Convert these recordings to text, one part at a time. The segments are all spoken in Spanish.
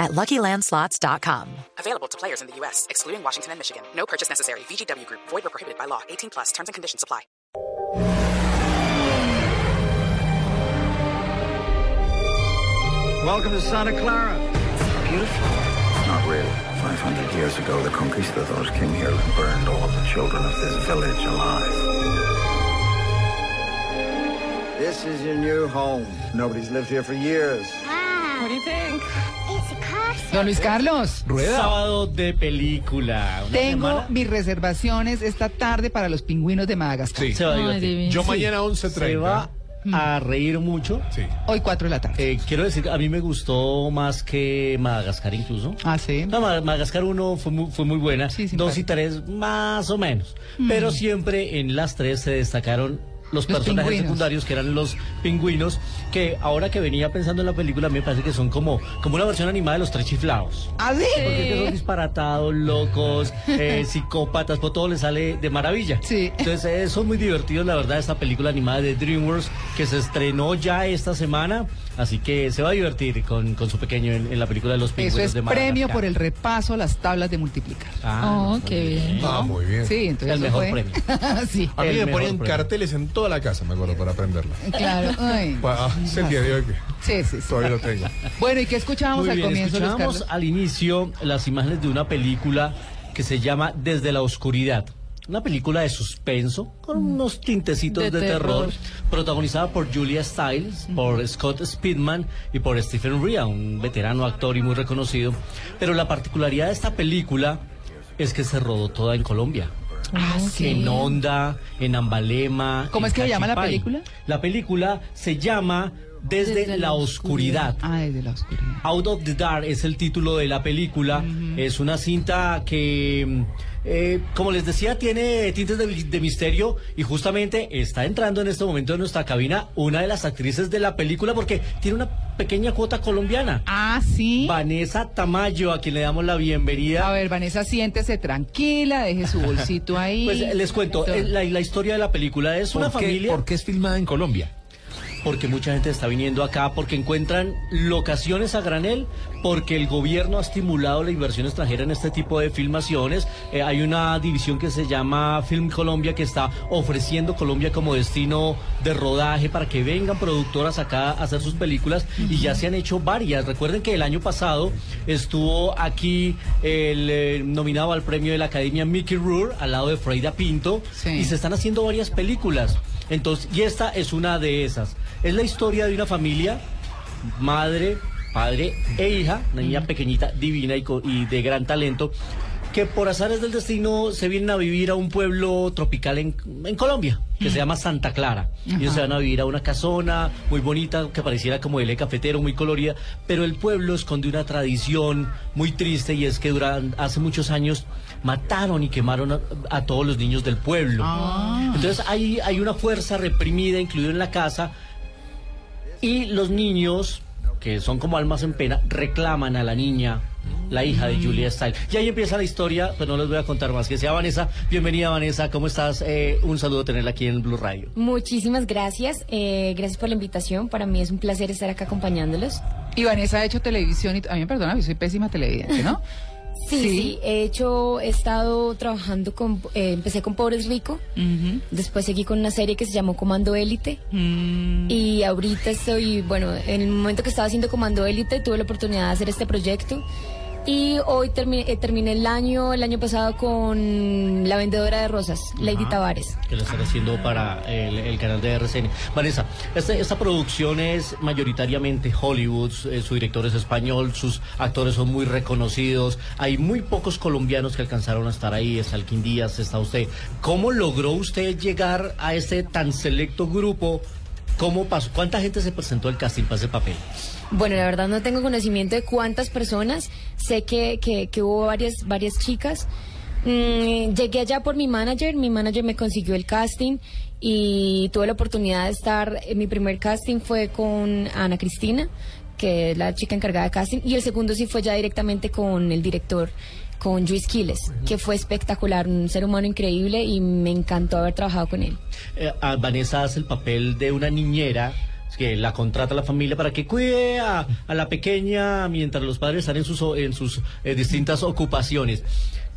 at LuckyLandSlots.com. Available to players in the U.S., excluding Washington and Michigan. No purchase necessary. VGW Group. Void or prohibited by law. 18 plus. Terms and conditions apply. Welcome to Santa Clara. Beautiful. Not really. 500 years ago, the conquistadors came here and burned all the children of this village alive. This is your new home. Nobody's lived here for years. Wow. What do you think? It's a castle. Don Luis Carlos, Sábado de película. Una tengo semana- mis reservaciones esta tarde para los pingüinos de Madagascar. Se va a divertir. Yo mañana Se 11.30. va a reír mucho. Sí. Hoy 4 de la tarde. Eh, quiero decir, a mí me gustó más que Madagascar incluso. ah, sí. No, Ma- Madagascar 1 fue muy, fue muy buena. Sí, simpática. 2 y 3 más o menos. Pero siempre en las tres se destacaron los, Los personajes pingüinos. secundarios que eran los pingüinos, que ahora que venía pensando en la película me parece que son como, como una versión animada de los tres chiflados. ¿Ah, sí? Porque son disparatados, locos, eh, psicópatas, pues todo les sale de maravilla. Sí. Entonces eh, son muy divertidos, la verdad, esta película animada de DreamWorks que se estrenó ya esta semana. Así que se va a divertir con, con su pequeño en, en la película de los pingüinos Eso es de premio por el repaso a las tablas de multiplicar. Ah, muy bien. Ah, muy bien. Sí, entonces El mejor fue- premio. sí, A mí me premio. carteles en toda la casa, me acuerdo, para aprenderla. claro. Ay. Ah, es el día de hoy que Sí, sí, sí. todavía lo tengo. Bueno, ¿y qué escuchábamos Muy al bien, comienzo, Luis escuchábamos Carlos? al inicio las imágenes de una película que se llama Desde la Oscuridad. Una película de suspenso con unos tintecitos de, De terror. terror. protagonizada por Julia Stiles, por Scott Speedman y por Stephen Rea, un veterano actor y muy reconocido. Pero la particularidad de esta película es que se rodó toda en Colombia. Ah, En Honda, en Ambalema. ¿Cómo en es que se llama la película? La película se llama Desde, Desde la la oscuridad. Ah, desde la oscuridad. Out of the Dark es el título de la película. Es una cinta que, eh, como les decía, tiene tintes de, de misterio y justamente está entrando en este momento en nuestra cabina una de las actrices de la película porque tiene una pequeña cuota colombiana. Ah, sí. Vanessa Tamayo, a quien le damos la bienvenida. A ver, Vanessa, siéntese tranquila, deje su bolsito ahí. Pues eh, les cuento, eh, la, la historia de la película es una familia... ¿Por qué es filmada en Colombia? Porque mucha gente está viniendo acá, porque encuentran locaciones a granel, porque el gobierno ha estimulado la inversión extranjera en este tipo de filmaciones. Eh, hay una división que se llama Film Colombia que está ofreciendo Colombia como destino de rodaje para que vengan productoras acá a hacer sus películas y ya se han hecho varias. Recuerden que el año pasado estuvo aquí el eh, nominado al premio de la Academia Mickey Rourke al lado de Freida Pinto Sí. y se están haciendo varias películas. Entonces, y esta es una de esas. Es la historia de una familia, madre, padre e hija, una niña pequeñita, divina y, y de gran talento, que por azares del destino se vienen a vivir a un pueblo tropical en, en Colombia, que se llama Santa Clara. Ellos se van a vivir a una casona muy bonita, que pareciera como el cafetero, muy colorida, pero el pueblo esconde una tradición muy triste y es que duran, hace muchos años mataron y quemaron a, a todos los niños del pueblo. Entonces hay, hay una fuerza reprimida, incluida en la casa, y los niños, que son como almas en pena, reclaman a la niña, la hija de Julia Stiles. Y ahí empieza la historia, pero no les voy a contar más. Que sea Vanessa. Bienvenida, Vanessa. ¿Cómo estás? Eh, un saludo tenerla aquí en Blue Radio. Muchísimas gracias. eh, gracias por la invitación. Para mí es un placer estar acá acompañándolos. Y Vanessa ha hecho televisión y... A mí me perdona, yo soy pésima televidente, ¿no? Sí, Sí. he hecho, he estado trabajando con, eh, empecé con Pobres Rico, Ujú. después seguí con una serie que se llamó Comando Élite Mm, y ahorita estoy, bueno, en el momento que estaba haciendo Comando Élite tuve la oportunidad de hacer este proyecto y hoy termi- eh, terminé el año, el año pasado con La Vendedora de Rosas, Lady Tavares. Que lo están haciendo para el, el canal de RCN. Vanessa, esta, esta producción es mayoritariamente Hollywood, eh, su director es español, sus actores son muy reconocidos, hay muy pocos colombianos que alcanzaron a estar ahí, está Alquín Díaz, está usted. ¿Cómo logró usted llegar a este tan selecto grupo? ¿Cómo pasó? ¿Cuánta gente se presentó al casting para ese papel? Bueno, la verdad no tengo conocimiento de cuántas personas. Sé que, que, que hubo varias, varias chicas, Mm, llegué allá por mi manager, mi manager me consiguió el casting y tuve la oportunidad de estar, eh, mi primer casting fue con Ana Cristina, que es la chica encargada de casting, y el segundo sí fue ya directamente con el director, con Luis Quiles, que fue espectacular, un ser humano increíble y me encantó haber trabajado con él. Eh, a Vanessa hace el papel de una niñera que la contrata la familia para que cuide a, a la pequeña mientras los padres están en sus, en sus eh, distintas ocupaciones.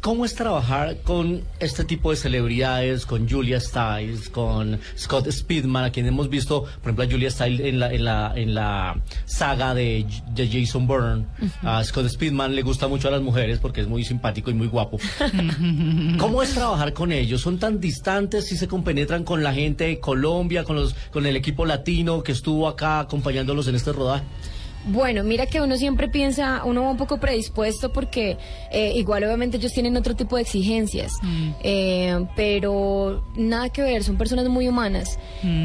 ¿Cómo es trabajar con este tipo de celebridades, con Julia Stiles, con Scott Speedman, a quien hemos visto, por ejemplo, a Julia Stiles en la, en la, en la saga de, de Jason Bourne? A Scott Speedman le gusta mucho a las mujeres porque es muy simpático y muy guapo. ¿Cómo es trabajar con ellos? ¿Son tan distantes si se compenetran con la gente de Colombia, con, los, con el equipo latino que estuvo acá acompañándolos en este rodaje? Bueno, mira que uno siempre piensa, uno va un poco predispuesto porque eh, igual obviamente ellos tienen otro tipo de exigencias, Eh, pero nada que ver, son personas muy humanas.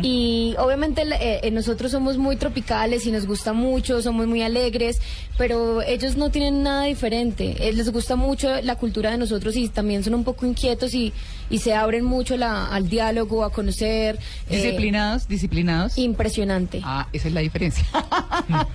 Y obviamente eh, nosotros somos muy tropicales y nos gusta mucho, somos muy alegres, pero ellos no tienen nada diferente. Les gusta mucho la cultura de nosotros y también son un poco inquietos y, y se abren mucho la- al diálogo, a conocer. Disciplinados, disciplinados. impresionante. Ah, esa es la diferencia.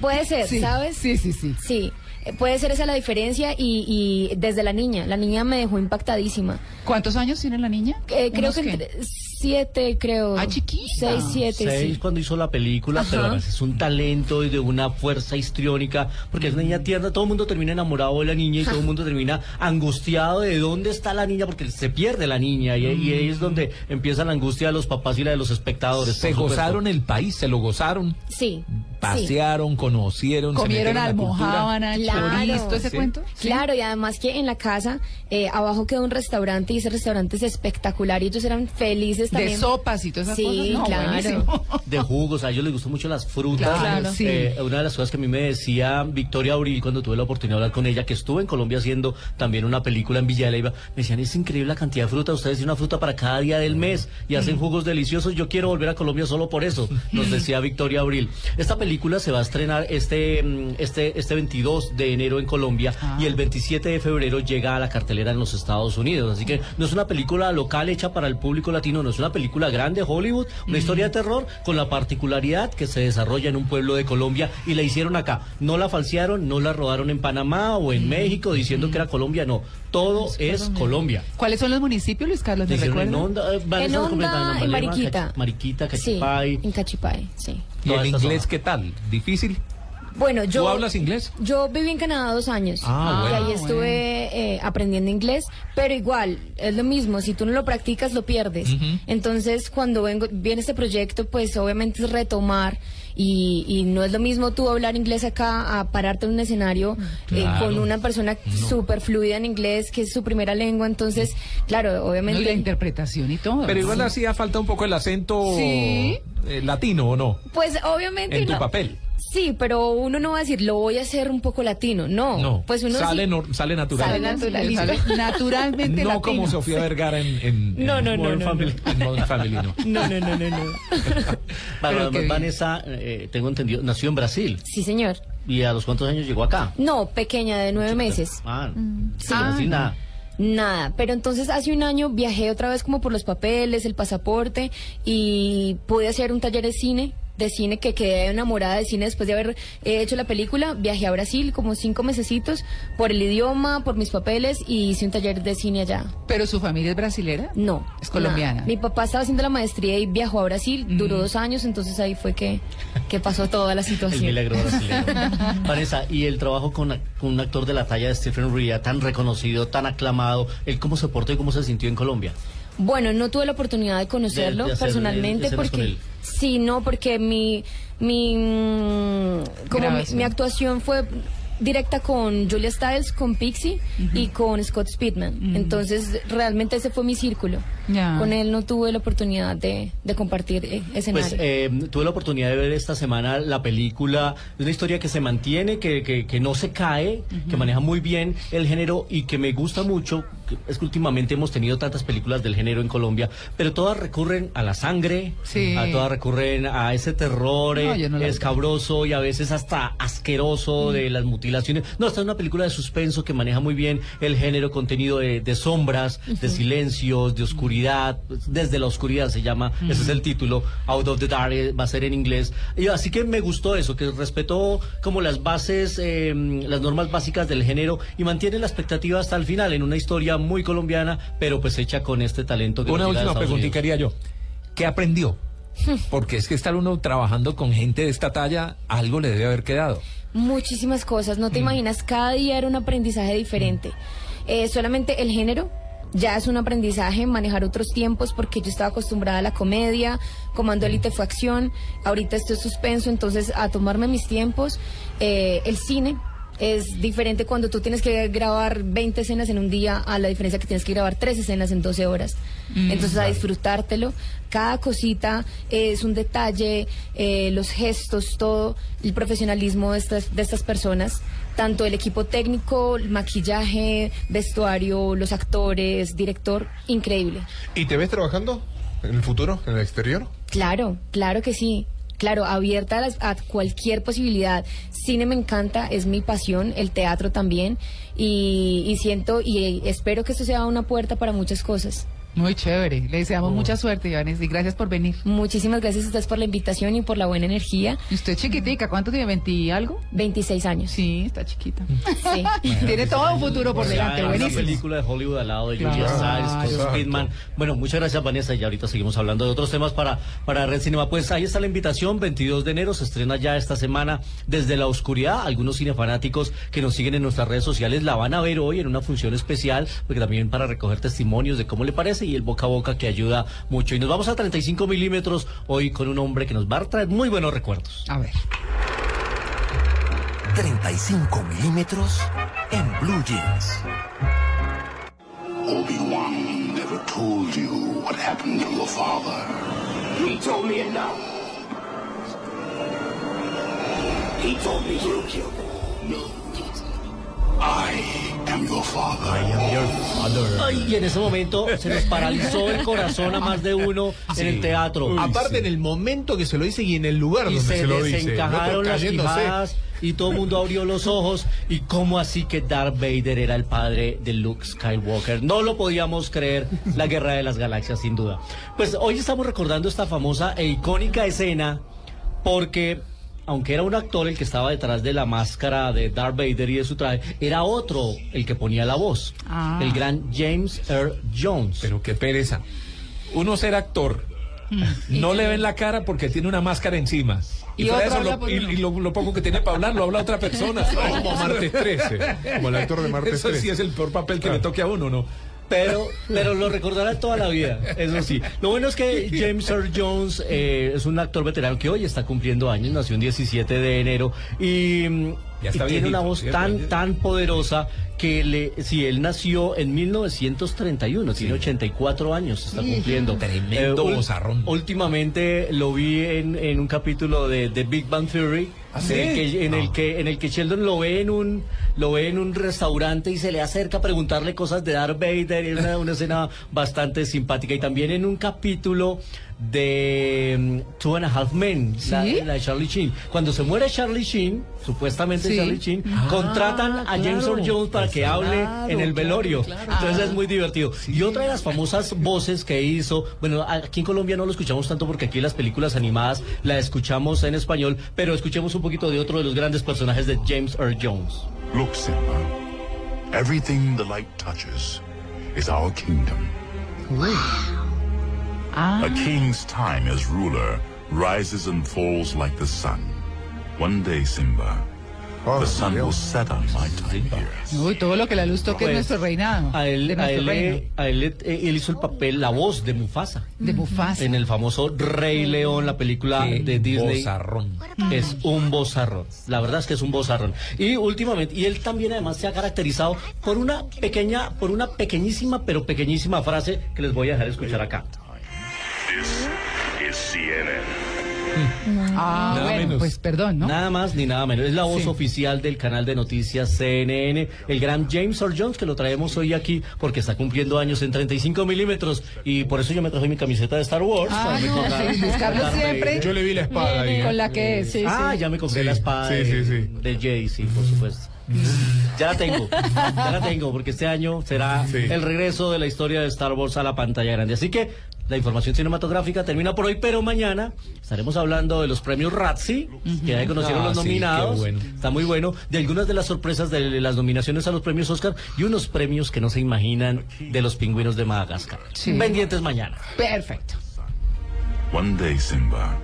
Puede ser, Sí, ¿sabes? Sí, sí, sí. Sí, eh, puede ser esa la diferencia y, y desde la niña, la niña me dejó impactadísima. ¿Cuántos años tiene la niña? Eh, creo ¿Unos que entre siete, creo. Ah, chiquita. Seis, siete, Seis sí. cuando hizo la película, Ajá. pero además es un talento y de una fuerza histriónica, porque es una niña tierna, todo el mundo termina enamorado de la niña y todo el mundo termina angustiado de dónde está la niña, porque se pierde la niña y, y ahí es donde empieza la angustia de los papás y la de los espectadores. Se gozaron el país, se lo gozaron, Sí. Sí. pasearon, conocieron, se Comieron almohábana, Claro. todo ese Sí. cuento. Claro, y además que en la casa eh, abajo queda un restaurante y ese restaurante es espectacular y ellos eran felices De también. sopas y todas esas Sí, cosas. No, claro. buenísimo. de jugos, a ellos les gustan mucho las frutas. Claro, sí. Eh, una de las cosas que a mí me decía Victoria Abril cuando tuve la oportunidad de hablar con ella, que estuvo en Colombia haciendo también una película en Villa de Leyva, me decían, es increíble la cantidad de fruta, ustedes tienen una fruta para cada día del mes y hacen jugos deliciosos, yo quiero volver a Colombia solo por eso, nos decía Victoria Abril. Esta película se va a estrenar este, mm, este, este 22 de enero en Colombia Ah. y el 27 de febrero llega a la cartelera en los Estados Unidos, así que no es una película local hecha para el público latino, no es una película grande, Hollywood, una historia de terror con la particularidad que se desarrolla en un pueblo de Colombia y la hicieron acá. No la falsearon, no la rodaron en Panamá o en México diciendo que era Colombia, no. Todo es Colombia. ¿Cuáles son los municipios, Luis Carlos? La ¿Me hicieron en recuerda? Onda, eh, En Onda, en Mariquita. Cach- Mariquita, Sí, Cachipay. en Cachipay, sí. ¿Y el inglés zona. qué tal? ¿Difícil? Bueno, yo... ¿Tú hablas inglés? Yo viví en Canadá dos años Ah, y bueno. ahí estuve eh, aprendiendo inglés, pero igual, es lo mismo, si tú no lo practicas, lo pierdes. Entonces, cuando vengo, viene este proyecto, pues obviamente es retomar y, y no es lo mismo tú hablar inglés acá a pararte en un escenario eh, con una persona súper fluida en inglés, que es su primera lengua, entonces, claro, No, obviamente... y la interpretación y todo. Pero ¿no? igual hacía falta un poco el acento Sí. eh, latino, ¿o no? Pues obviamente En tu no. papel. Sí, pero uno no va a decir, lo voy a hacer un poco latino. No, No, pues uno sale, sí- nor- sale natural. Sale natural. Sale naturalmente no latino. como Sofía Vergara en, en, en No, no, no, Modern no, Family. En Modern Family, no. No, no, no, no, no. Para- Pero bien. Vanessa, eh, tengo entendido, nació en Brasil. Sí, señor. ¿Y a los cuántos años llegó acá? No, pequeña, de nueve meses. Ah, Sí. Brasil nada. Nada, pero entonces hace un año viajé otra vez como por los papeles, el pasaporte y pude hacer un taller de cine, de cine que quedé enamorada de cine después de haber eh, hecho la película. Viajé a Brasil como cinco mesecitos por el idioma, por mis papeles y hice un taller de cine allá. ¿Pero su familia es brasilera? No. Es colombiana. nada. Mi papá estaba haciendo la maestría y viajó a Brasil, duró dos años, entonces ahí fue que, que pasó toda la El situación. milagro brasileño. Vanessa, y el trabajo con, con un actor de la talla de Stephen Ria, tan reconocido, tan aclamado, ¿él cómo se portó y cómo se sintió en Colombia? Bueno, no tuve la oportunidad de conocerlo De- de hacer, personalmente porque sí, no, porque mi mi mm, como mi, mi actuación fue directa con Julia Stiles, con Pixie y con Scott Speedman. Entonces, realmente ese fue mi círculo. Ya. Con él no tuve la oportunidad de, de compartir eh, escenario. Pues eh, tuve la oportunidad de ver esta semana la película, es una historia que se mantiene, que, que, que no se cae, que maneja muy bien el género y que me gusta mucho. Es que últimamente hemos tenido tantas películas del género en Colombia, pero todas recurren a la sangre, Sí. a todas recurren a ese terror No, eh, no escabroso y a veces hasta asqueroso de las mutilaciones. No, esta es una película de suspenso que maneja muy bien el género, contenido de, de sombras, de silencios, de oscuridad, desde la oscuridad se llama, ese es el título, Out of the Dark eh, va a ser en inglés. Y así que me gustó eso, que respetó como las bases, eh, las normas básicas del género y mantiene la expectativa hasta el final en una historia muy colombiana, pero pues hecha con este talento que Una última preguntita haría yo. ¿Qué aprendió? Porque es que estar uno trabajando con gente de esta talla, algo le debe haber quedado. Muchísimas cosas, no te imaginas, cada día era un aprendizaje diferente. Eh, solamente el género ya es un aprendizaje, manejar otros tiempos, porque yo estaba acostumbrada a la comedia, Comando Elite fue acción, ahorita esto es suspenso, entonces a tomarme mis tiempos, eh, el cine. Es diferente cuando tú tienes que grabar 20 escenas en un día a la diferencia que tienes que grabar tres escenas en 12 horas. Entonces a disfrutártelo. Cada cosita es un detalle, eh, los gestos, todo, el profesionalismo de estas, de estas personas, tanto el equipo técnico, el maquillaje, vestuario, los actores, director, increíble. ¿Y te ves trabajando en el futuro, en el exterior? Claro, claro que sí. Claro, abierta a, las- a cualquier posibilidad. Cine me encanta, es mi pasión, el teatro también. Y, y siento y espero que esto sea una puerta para muchas cosas. Muy chévere. Le deseamos mucha suerte, Iván, y gracias por venir. Muchísimas gracias a ustedes por la invitación y por la buena energía. Y usted chiquitica, ¿cuánto tiene? ¿20 y algo? 26 años. Sí, está chiquita. Sí. Tiene todo un futuro por delante, en una buenísimo. película de Hollywood al lado de Claro. Julia Stiles, con. Speedman. Bueno, muchas gracias Vanessa y ahorita seguimos hablando de otros temas para, para Red Cinema. Pues ahí está la invitación, 22 de enero, se estrena ya esta semana desde la oscuridad. Algunos cinefanáticos que nos siguen en nuestras redes sociales la van a ver hoy en una función especial, porque también para recoger testimonios de cómo le parece y el boca a boca que ayuda mucho. Y nos vamos a 35 milímetros hoy con un hombre que nos va a traer muy buenos recuerdos. A ver. 35 milímetros en Blue Jeans. Obi-Wan never told you what happened to your father. He told me it now. He told me you killed him. I am your father. Ay, y en ese momento se nos paralizó el corazón a más de uno en el teatro. Aparte, en el momento que se lo dice y en el lugar y donde se, se, lo dice. desencajaron el otro las quijadas y todo el mundo abrió los ojos. Y cómo así que Darth Vader era el padre de Luke Skywalker no lo podíamos creer. La guerra de las galaxias sin duda. Pues hoy estamos recordando esta famosa e icónica escena porque aunque era un actor el que estaba detrás de la máscara de Darth Vader y de su traje, era otro el que ponía la voz, Ah. el gran James Earl Jones. Pero qué pereza. Uno ser actor, no le ven la cara porque tiene una máscara encima. Y de eso, lo, y, y lo, lo poco que tiene para hablar lo habla otra persona. Como Martes 13. Como el actor de Martes Eso 13. sí es el peor papel que le toque a uno, ¿no? Pero, pero lo recordará toda la vida, eso sí. Lo bueno es que James Earl Jones eh, es un actor veterano que hoy está cumpliendo años, nació el 17 de enero y, y tiene una voz ¿cierto? tan, tan poderosa que le, si él nació en 1931, tiene 84 años, está cumpliendo. Tremendo vozarrón. Últimamente lo vi en, en un capítulo de, de Big Bang Theory. ¿Ah, sí? en, el que, en el que en el que Sheldon lo ve en un lo ve en un restaurante y se le acerca a preguntarle cosas de Darth Vader es una, una escena bastante simpática y también en un capítulo de mm, Two and a Half Men la, ¿Sí? la de Charlie Sheen cuando se muere Charlie Sheen supuestamente Sí. Charlie Sheen contratan a James Earl Jones para que hable Claro, en el velorio claro. entonces es muy divertido y otra de las famosas voces que hizo bueno aquí en Colombia no lo escuchamos tanto porque aquí las películas animadas la escuchamos en español pero escuchemos un poquito de otro de los grandes personajes de James Earl Jones Look, Simba. Everything the light touches is our kingdom. Ah, A king's time as ruler rises and falls like the sun. One day, Simba, Oh, The sun Dios. will set on my time here. Uy, todo lo que la luz toque es Pues, nuestro reinado. A él, a él, reino. a él, eh, él hizo el papel, la voz de Mufasa. De Mufasa. En el famoso Rey León, la película Qué de Disney. bozarrón. Es un bozarrón. La verdad es que es un bozarrón. Y últimamente, y él también además se ha caracterizado por una pequeña, por una pequeñísima, pero pequeñísima frase que les voy a dejar escuchar acá. This is CNN. Ah, Nada bueno, menos. pues perdón, ¿no? Nada más ni nada menos. Es la voz Sí. oficial del canal de noticias CNN, el gran James Earl Jones, que lo traemos hoy aquí porque está cumpliendo años en 35 milímetros. Y por eso yo me traje mi camiseta de Star Wars. Ah, para no, recordar- sí, Carlos siempre. Yo le vi la espada ahí. Con la que, sí, Ah, ya me compré Sí, la espada sí, de, sí, sí. de Jay, sí, por supuesto. Ya la tengo, ya la tengo, porque este año será Sí. el regreso de la historia de Star Wars a la pantalla grande. Así que la información cinematográfica termina por hoy, pero mañana estaremos hablando de los premios Razzie, que ya conocieron Ah, los sí, nominados. bueno. Está muy bueno. De algunas de las sorpresas de las nominaciones a los premios Oscar y unos premios que no se imaginan de los pingüinos de Madagascar. Sí. Pendientes mañana. Perfecto. One day, Simba,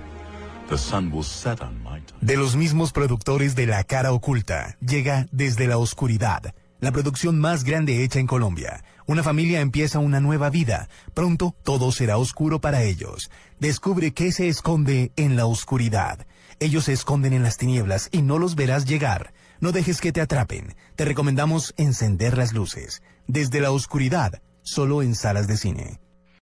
the sun will set on my. De los mismos productores de La Cara Oculta, llega Desde la Oscuridad, la producción más grande hecha en Colombia. Una familia empieza una nueva vida. Pronto todo será oscuro para ellos. Descubre qué se esconde en la oscuridad. Ellos se esconden en las tinieblas y no los verás llegar. No dejes que te atrapen. Te recomendamos encender las luces. Desde la oscuridad, solo en salas de cine.